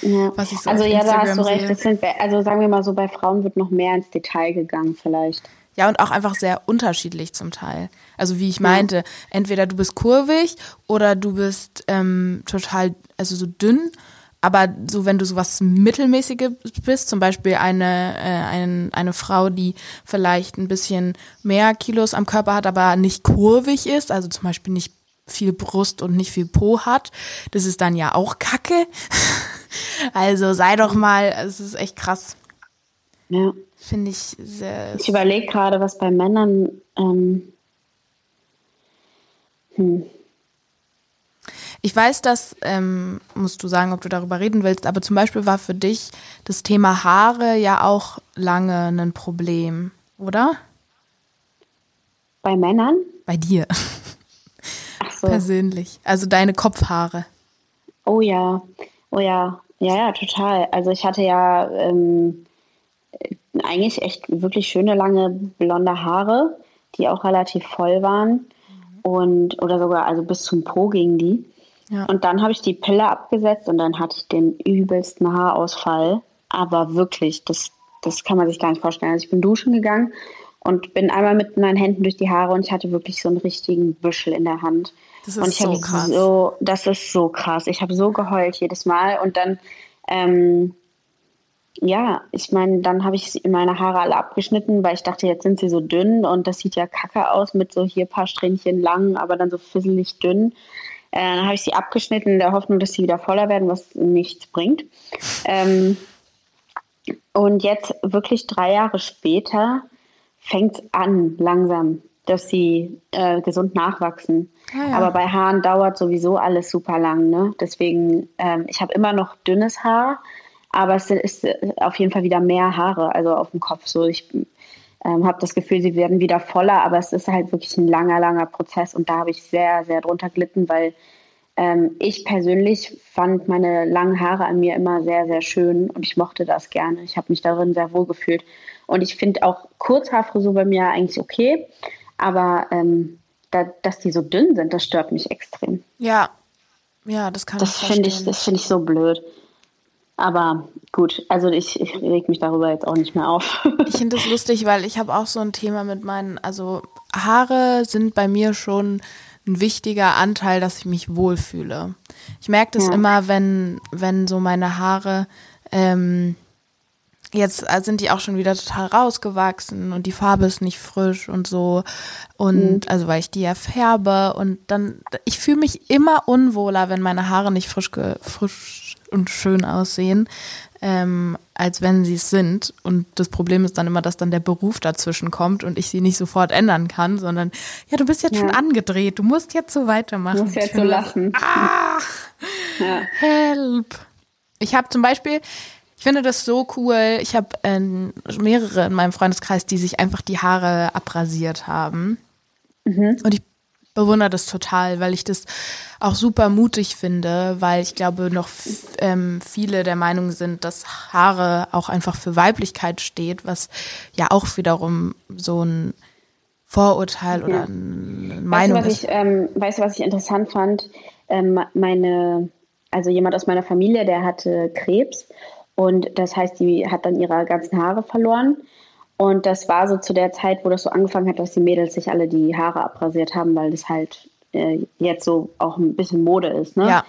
Ja. Was ich so also ja, da hast du recht. Sind, also sagen wir mal so, bei Frauen wird noch mehr ins Detail gegangen vielleicht. Ja, und auch einfach sehr unterschiedlich zum Teil. Also wie ich meinte, ja. entweder du bist kurvig oder du bist ähm, total, also so dünn. Aber so, wenn du sowas Mittelmäßiges bist, zum Beispiel eine, äh, ein, eine Frau, die vielleicht ein bisschen mehr Kilos am Körper hat, aber nicht kurvig ist, also zum Beispiel nicht viel Brust und nicht viel Po hat, das ist dann ja auch Kacke. also sei doch mal, es ist echt krass. Ja. Finde ich sehr. Ich überlege gerade, was bei Männern. Ähm, hm. Ich weiß, dass, ähm, musst du sagen, ob du darüber reden willst, aber zum Beispiel war für dich das Thema Haare ja auch lange ein Problem, oder? Bei Männern? Bei dir. Ach so. Persönlich. Also deine Kopfhaare. Oh ja, oh ja, ja, ja, total. Also ich hatte ja ähm, eigentlich echt wirklich schöne lange blonde Haare, die auch relativ voll waren und oder sogar also bis zum Po gingen die. Ja. Und dann habe ich die Pille abgesetzt und dann hatte ich den übelsten Haarausfall. Aber wirklich, das, das kann man sich gar nicht vorstellen. Also ich bin duschen gegangen und bin einmal mit meinen Händen durch die Haare und ich hatte wirklich so einen richtigen Büschel in der Hand. Das und ist ich so habe krass. so, das ist so krass. Ich habe so geheult jedes Mal und dann, ähm, ja, ich meine, dann habe ich meine Haare alle abgeschnitten, weil ich dachte, jetzt sind sie so dünn und das sieht ja kacke aus mit so hier ein paar Strähnchen lang, aber dann so fisselig dünn. Äh, dann habe ich sie abgeschnitten in der Hoffnung, dass sie wieder voller werden, was nichts bringt. Ähm, und jetzt wirklich drei Jahre später fängt es an, langsam, dass sie äh, gesund nachwachsen. Ah, ja. Aber bei Haaren dauert sowieso alles super lang. Ne? Deswegen, ähm, ich habe immer noch dünnes Haar, aber es ist auf jeden Fall wieder mehr Haare, also auf dem Kopf. So, ich ähm, habe das Gefühl, sie werden wieder voller, aber es ist halt wirklich ein langer, langer Prozess und da habe ich sehr, sehr drunter gelitten, weil ähm, ich persönlich fand meine langen Haare an mir immer sehr, sehr schön und ich mochte das gerne. Ich habe mich darin sehr wohl gefühlt. Und ich finde auch Kurzhaarfrisur bei mir eigentlich okay, aber ähm, da, dass die so dünn sind, das stört mich extrem. Ja. Ja, das kann Das ich finde ich, verstehen. das finde ich so blöd. Aber gut, also ich, ich reg mich darüber jetzt auch nicht mehr auf. Ich finde das lustig, weil ich habe auch so ein Thema mit meinen, also Haare sind bei mir schon ein wichtiger Anteil, dass ich mich wohlfühle. Ich merke das Ja. immer, wenn, wenn so meine Haare, ähm, jetzt sind die auch schon wieder total rausgewachsen und die Farbe ist nicht frisch und so. Und also weil ich die ja färbe und dann, ich fühle mich immer unwohler, wenn meine Haare nicht frisch, ge, frisch und schön aussehen, ähm, als wenn sie es sind. Und das Problem ist dann immer, dass dann der Beruf dazwischen kommt und ich sie nicht sofort ändern kann, sondern ja, du bist jetzt schon Ja. angedreht, du musst jetzt so weitermachen. Muss jetzt Ich so lassen. Ah, Ja. help. Ich habe zum Beispiel, ich finde das so cool, ich habe ähm, mehrere in meinem Freundeskreis, die sich einfach die Haare abrasiert haben. Und ich bewundere das total, weil ich das auch super mutig finde, weil ich glaube, noch ähm, viele der Meinung sind, dass Haare auch einfach für Weiblichkeit steht, was ja auch wiederum so ein Vorurteil oder eine Meinung weißt du, was ist. ich, ähm, weißt du, was ich interessant fand? Ähm, meine, also jemand aus meiner Familie, der hatte Krebs und das heißt, die hat dann ihre ganzen Haare verloren. Und das war so zu der Zeit, wo das so angefangen hat, dass die Mädels sich alle die Haare abrasiert haben, weil das halt äh, jetzt so auch ein bisschen Mode ist. Ne? Ja.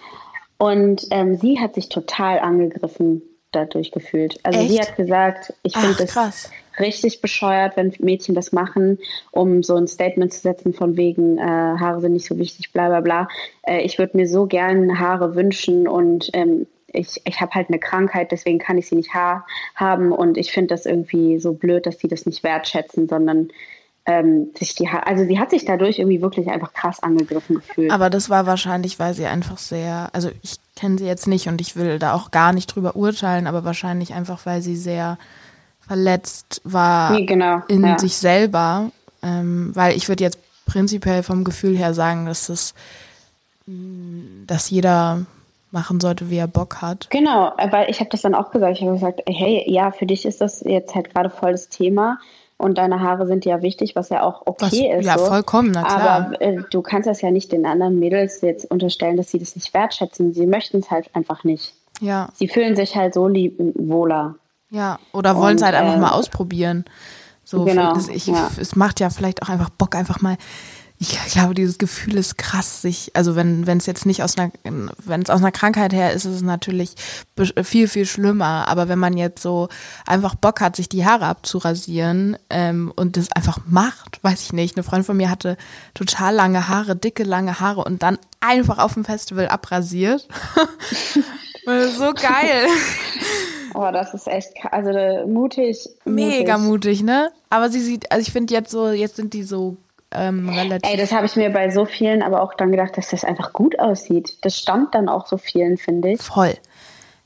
Und ähm, sie hat sich total angegriffen dadurch gefühlt. Also sie Echt? hat gesagt, ich finde es krass. richtig bescheuert, wenn Mädchen das machen, um so ein Statement zu setzen von wegen, äh, Haare sind nicht so wichtig, bla bla bla. Äh, ich würde mir so gern Haare wünschen und ähm, ich, ich habe halt eine Krankheit, deswegen kann ich sie nicht ha haben und ich finde das irgendwie so blöd, dass die das nicht wertschätzen, sondern ähm, sich die ha also sie hat sich dadurch irgendwie wirklich einfach krass angegriffen gefühlt. Aber das war wahrscheinlich, weil sie einfach sehr, also ich kenne sie jetzt nicht und ich will da auch gar nicht drüber urteilen, aber wahrscheinlich einfach, weil sie sehr verletzt war Nee, genau, in ja. sich selber. Ähm, weil ich würde jetzt prinzipiell vom Gefühl her sagen, dass das, mh, dass jeder machen sollte, wie er Bock hat. Genau, äh, weil ich habe das dann auch gesagt. Ich habe gesagt, hey, ja, für dich ist das jetzt halt gerade voll das Thema und deine Haare sind ja wichtig, was ja auch okay Was- ist. ja, so. vollkommen, na klar. Aber äh, du kannst das ja nicht den anderen Mädels jetzt unterstellen, dass sie das nicht wertschätzen. Sie möchten es halt einfach nicht. Ja, Sie fühlen sich halt so lieb wohler. ja. Oder wollen es halt einfach ähm, mal ausprobieren. So, Genau, ich, ja. es macht ja vielleicht auch einfach Bock, einfach mal. Ich glaube, dieses Gefühl ist krass, sich, also wenn wenn es jetzt nicht aus einer, wenn es aus einer Krankheit her ist, ist es natürlich viel, viel schlimmer. Aber wenn man jetzt so einfach Bock hat, sich die Haare abzurasieren ähm, und das einfach macht, weiß ich nicht. Eine Freundin von mir hatte total lange Haare, dicke, lange Haare und dann einfach auf dem Festival abrasiert. So geil. Oh, das ist echt, also äh, mutig. Mega mutig. mutig, ne? Aber sie sieht, also ich finde jetzt so, jetzt sind die so ähm, relativ. Ey, das habe ich mir bei so vielen aber auch dann gedacht, dass das einfach gut aussieht. Das stammt dann auch so vielen, finde ich. Voll.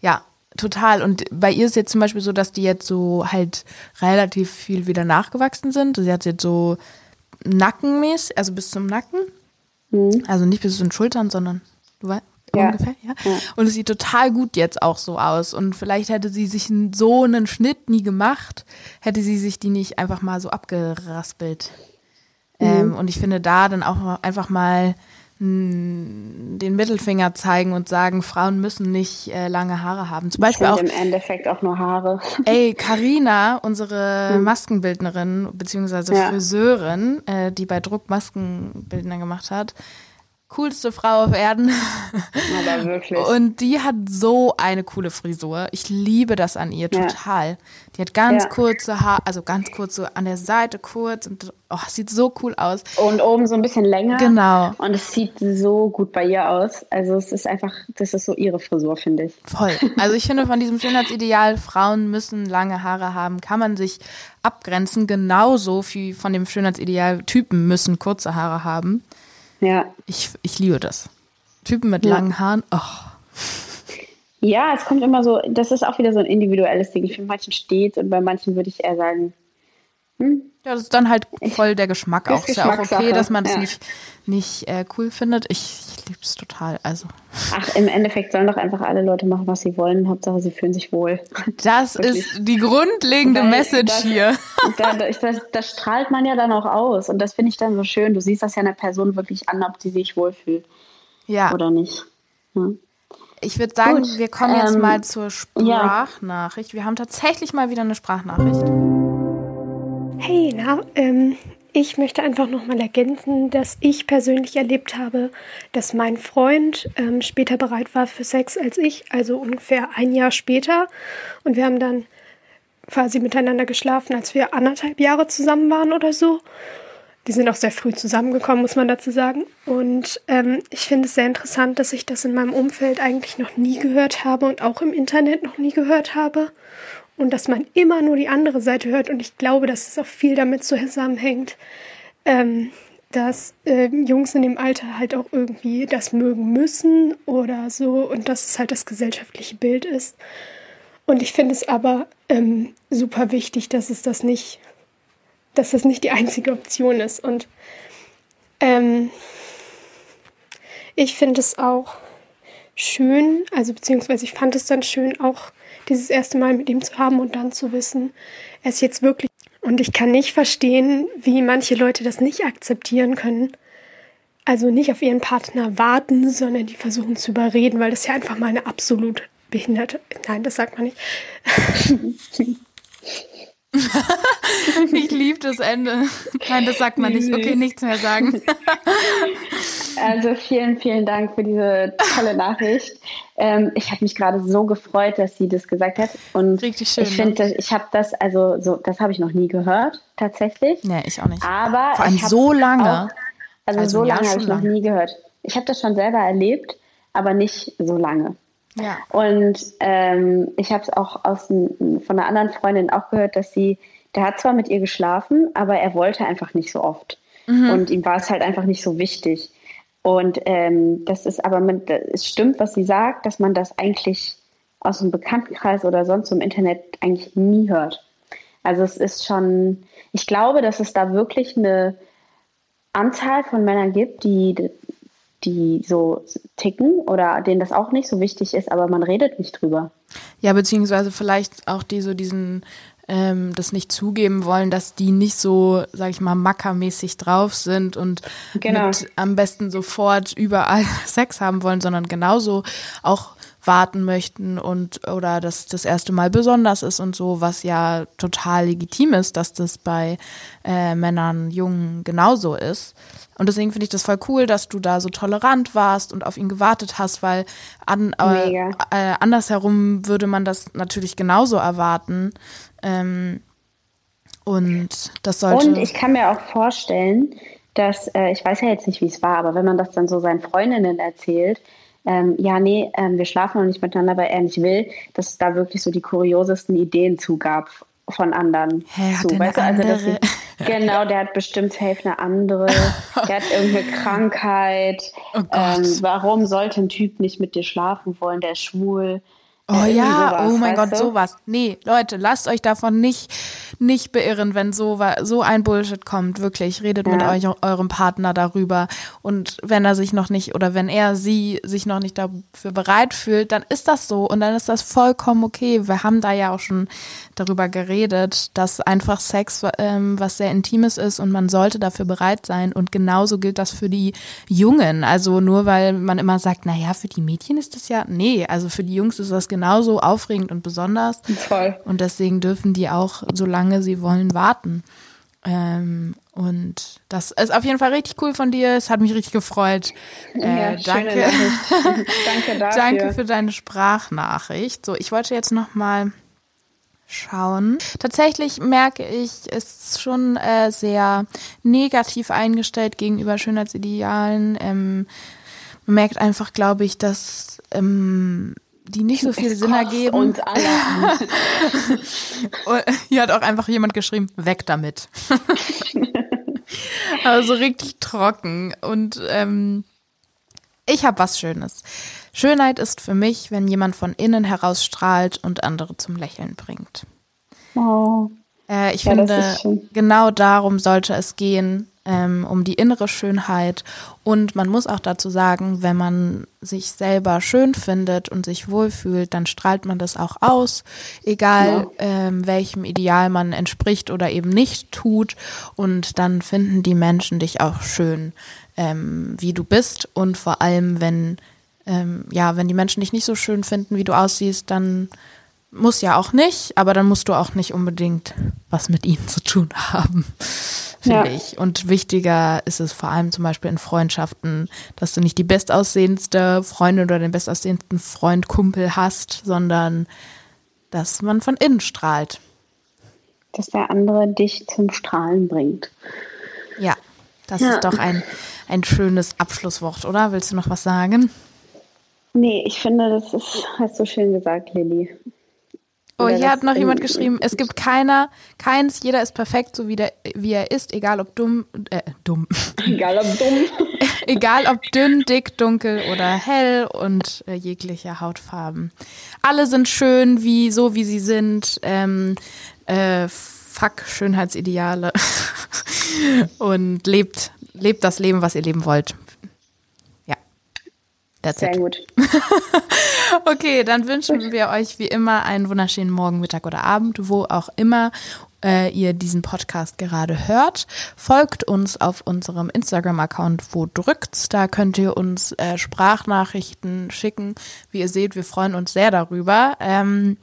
Ja, total. Und bei ihr ist jetzt zum Beispiel so, dass die jetzt so halt relativ viel wieder nachgewachsen sind. Sie hat jetzt so nackenmäßig, also bis zum Nacken. Mhm. Also nicht bis zu den Schultern, sondern du weißt. Ja. Ungefähr, ja? ja. Und es sieht total gut jetzt auch so aus. Und vielleicht hätte sie sich so einen Schnitt nie gemacht, hätte sie sich die nicht einfach mal so abgeraspelt. Mhm. Ähm, und ich finde da dann auch einfach mal den Mittelfinger zeigen und sagen, Frauen müssen nicht äh, lange Haare haben. Zum Beispiel auch im Endeffekt auch nur Haare. Ey, Karina, unsere hm. Maskenbildnerin beziehungsweise ja. Friseurin, äh, die bei Druck Maskenbildner gemacht hat, coolste Frau auf Erden. Aber wirklich. Und die hat so eine coole Frisur. Ich liebe das an ihr total. Ja. Die hat ganz ja. kurze Haare, also ganz kurz so an der Seite kurz und oh, sieht so cool aus. Und oben so ein bisschen länger. Genau. Und es sieht so gut bei ihr aus. Also es ist einfach, das ist so ihre Frisur, finde ich. Voll. Also ich finde von diesem Schönheitsideal, Frauen müssen lange Haare haben, kann man sich abgrenzen, genauso wie von dem Schönheitsideal, Typen müssen kurze Haare haben. Ja. Ich, ich liebe das. Typen mit ja. langen Haaren, oh. Ja, es kommt immer so, das ist auch wieder so ein individuelles Ding. Für manchen steht und bei manchen würde ich eher sagen, hm? Ja, das ist dann halt voll der Geschmack auch. Ist ja auch okay, dass man das ja. nicht, nicht äh, cool findet. Ich, ich liebe es total. Also. Ach, im Endeffekt sollen doch einfach alle Leute machen, was sie wollen. Hauptsache, sie fühlen sich wohl. Das ist die grundlegende Weil Message das, hier. Das, das, das, strahlt man ja dann auch aus. Und das finde ich dann so schön. Du siehst das ja einer Person wirklich an, ob sie sich wohlfühlt. Ja. Oder nicht. Ja. Ich würde sagen, Gut, wir kommen jetzt ähm, mal zur Sprachnachricht. Ja. Wir haben tatsächlich mal wieder eine Sprachnachricht. Hey, na, ähm, ich möchte einfach nochmal ergänzen, dass ich persönlich erlebt habe, dass mein Freund ähm, später bereit war für Sex als ich, also ungefähr ein Jahr später. Und wir haben dann quasi miteinander geschlafen, als wir anderthalb Jahre zusammen waren oder so. Die sind auch sehr früh zusammengekommen, muss man dazu sagen. Und ähm, ich finde es sehr interessant, dass ich das in meinem Umfeld eigentlich noch nie gehört habe und auch im Internet noch nie gehört habe und dass man immer nur die andere Seite hört. Und ich glaube, dass es auch viel damit zusammenhängt, ähm, dass äh, Jungs in dem Alter halt auch irgendwie das mögen müssen oder so und dass es halt das gesellschaftliche Bild ist. Und ich finde es aber ähm, super wichtig, dass es das nicht, dass das nicht die einzige Option ist. Und ähm, ich finde es auch schön, also beziehungsweise ich fand es dann schön, auch dieses erste Mal mit ihm zu haben und dann zu wissen, er ist jetzt wirklich. Und ich kann nicht verstehen, wie manche Leute das nicht akzeptieren können. Also nicht auf ihren Partner warten, sondern die versuchen zu überreden, weil das ja einfach mal eine absolut behinderte. Nein, das sagt man nicht. ich liebe das Ende. Nein, das sagt man nicht. Okay, nichts mehr sagen. Also vielen, vielen Dank für diese tolle Nachricht. Ähm, ich habe mich gerade so gefreut, dass sie das gesagt hat. Und Richtig schön. Ich finde, ne? ich habe das, also so, das habe ich noch nie gehört, tatsächlich. Nee, ich auch nicht. Aber Vor allem so lange. Auch, also, also so lange habe ich noch nie gehört. Ich habe das schon selber erlebt, aber nicht so lange. Ja. Und ähm, ich habe es auch aus, von einer anderen Freundin auch gehört, dass sie, der hat zwar mit ihr geschlafen, aber er wollte einfach nicht so oft. Mhm. Und ihm war es halt einfach nicht so wichtig. Und ähm, das ist aber, mit, es stimmt, was sie sagt, dass man das eigentlich aus dem Bekanntenkreis oder sonst im Internet eigentlich nie hört. Also es ist schon, ich glaube, dass es da wirklich eine Anzahl von Männern gibt, die, die so ticken oder denen das auch nicht so wichtig ist, aber man redet nicht drüber. Ja, beziehungsweise vielleicht auch die so diesen ähm, das nicht zugeben wollen, dass die nicht so, sag ich mal, mackermäßig drauf sind und genau. mit am besten sofort überall Sex haben wollen, sondern genauso auch warten möchten und oder dass das erste Mal besonders ist und so, was ja total legitim ist, dass das bei äh, Männern, Jungen genauso ist. Und deswegen finde ich das voll cool, dass du da so tolerant warst und auf ihn gewartet hast, weil an, äh, äh, andersherum würde man das natürlich genauso erwarten. Ähm, und das sollte. Und ich kann mir auch vorstellen, dass, äh, ich weiß ja jetzt nicht, wie es war, aber wenn man das dann so seinen Freundinnen erzählt, ähm, ja, nee, ähm, wir schlafen noch nicht miteinander, weil er nicht will, dass es da wirklich so die kuriosesten Ideen zugab. von anderen. Hä, zu. Weißt du, also, dass sie, genau, der hat bestimmt safe eine andere, der hat irgendeine Krankheit. Oh ähm, warum sollte ein Typ nicht mit dir schlafen wollen, der ist schwul? Oh ja, sowas, oh mein Gott, du? sowas. Nee, Leute, lasst euch davon nicht, nicht beirren, wenn so, so ein Bullshit kommt. Wirklich, redet mit Ja. euch, eurem Partner darüber. Und wenn er sich noch nicht oder wenn er sie sich noch nicht dafür bereit fühlt, dann ist das so und dann ist das vollkommen okay. Wir haben da ja auch schon darüber geredet, dass einfach Sex ähm, was sehr Intimes ist und man sollte dafür bereit sein. Und genauso gilt das für die Jungen. Also nur weil man immer sagt, na ja, für die Mädchen ist das ja, nee, also für die Jungs ist das genauso aufregend und besonders. Voll. Und deswegen dürfen die auch, solange sie wollen, warten. Ähm, und das ist auf jeden Fall richtig cool von dir. Es hat mich richtig gefreut. Äh, Ja, danke. Danke dafür. Danke für deine Sprachnachricht. So, ich wollte jetzt noch mal schauen. Tatsächlich merke ich, ist schon äh, sehr negativ eingestellt gegenüber Schönheitsidealen. Ähm, man merkt einfach, glaube ich, dass ähm, die nicht so viel Es Sinn ergeben. uns alle. Und Hier hat auch einfach jemand geschrieben, weg damit. also richtig trocken. Und ähm, ich habe was Schönes. Schönheit ist für mich, wenn jemand von innen heraus strahlt und andere zum Lächeln bringt. Oh. Äh, ich Ja, finde, genau darum sollte es gehen, ähm, um die innere Schönheit. Und man muss auch dazu sagen, wenn man sich selber schön findet und sich wohlfühlt, dann strahlt man das auch aus, egal ähm, welchem Ideal man entspricht oder eben nicht tut. Und dann finden die Menschen dich auch schön, ähm, wie du bist. Und vor allem, wenn ähm, ja, wenn die Menschen dich nicht so schön finden, wie du aussiehst, dann muss ja auch nicht, aber dann musst du auch nicht unbedingt was mit ihnen zu tun haben, finde Ja. ich. Und wichtiger ist es vor allem zum Beispiel in Freundschaften, dass du nicht die bestaussehendste Freundin oder den bestaussehendsten Freund, Kumpel hast, sondern dass man von innen strahlt. Dass der andere dich zum Strahlen bringt. Ja, das Ja. ist doch ein, ein schönes Abschlusswort, oder? Willst du noch was sagen? Nee, ich finde, das ist, hast du schön gesagt, Lilly. Oh, hier hat noch jemand geschrieben, es gibt keiner, keins, jeder ist perfekt, so wie, der, wie er ist, egal ob dumm, äh, dumm, Egal ob dumm. egal ob dünn, dick, dunkel oder hell und äh, jegliche Hautfarben. Alle sind schön, wie, so wie sie sind, ähm, äh, fuck Schönheitsideale und lebt, lebt das Leben, was ihr leben wollt. That's Sehr it. gut. Okay, dann wünschen wir euch wie immer einen wunderschönen Morgen, Mittag oder Abend, wo auch immer äh, ihr diesen Podcast gerade hört. Folgt uns auf unserem Instagram-Account, wo drückt's. Da könnt ihr uns äh, Sprachnachrichten schicken. Wie ihr seht, wir freuen uns sehr darüber. Ähm,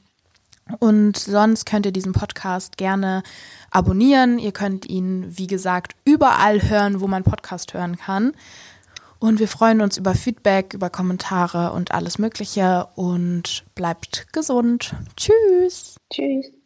und sonst könnt ihr diesen Podcast gerne abonnieren. Ihr könnt ihn, wie gesagt, überall hören, wo man Podcast hören kann. Und wir freuen uns über Feedback, über Kommentare und alles Mögliche. Und bleibt gesund. Tschüss. Tschüss.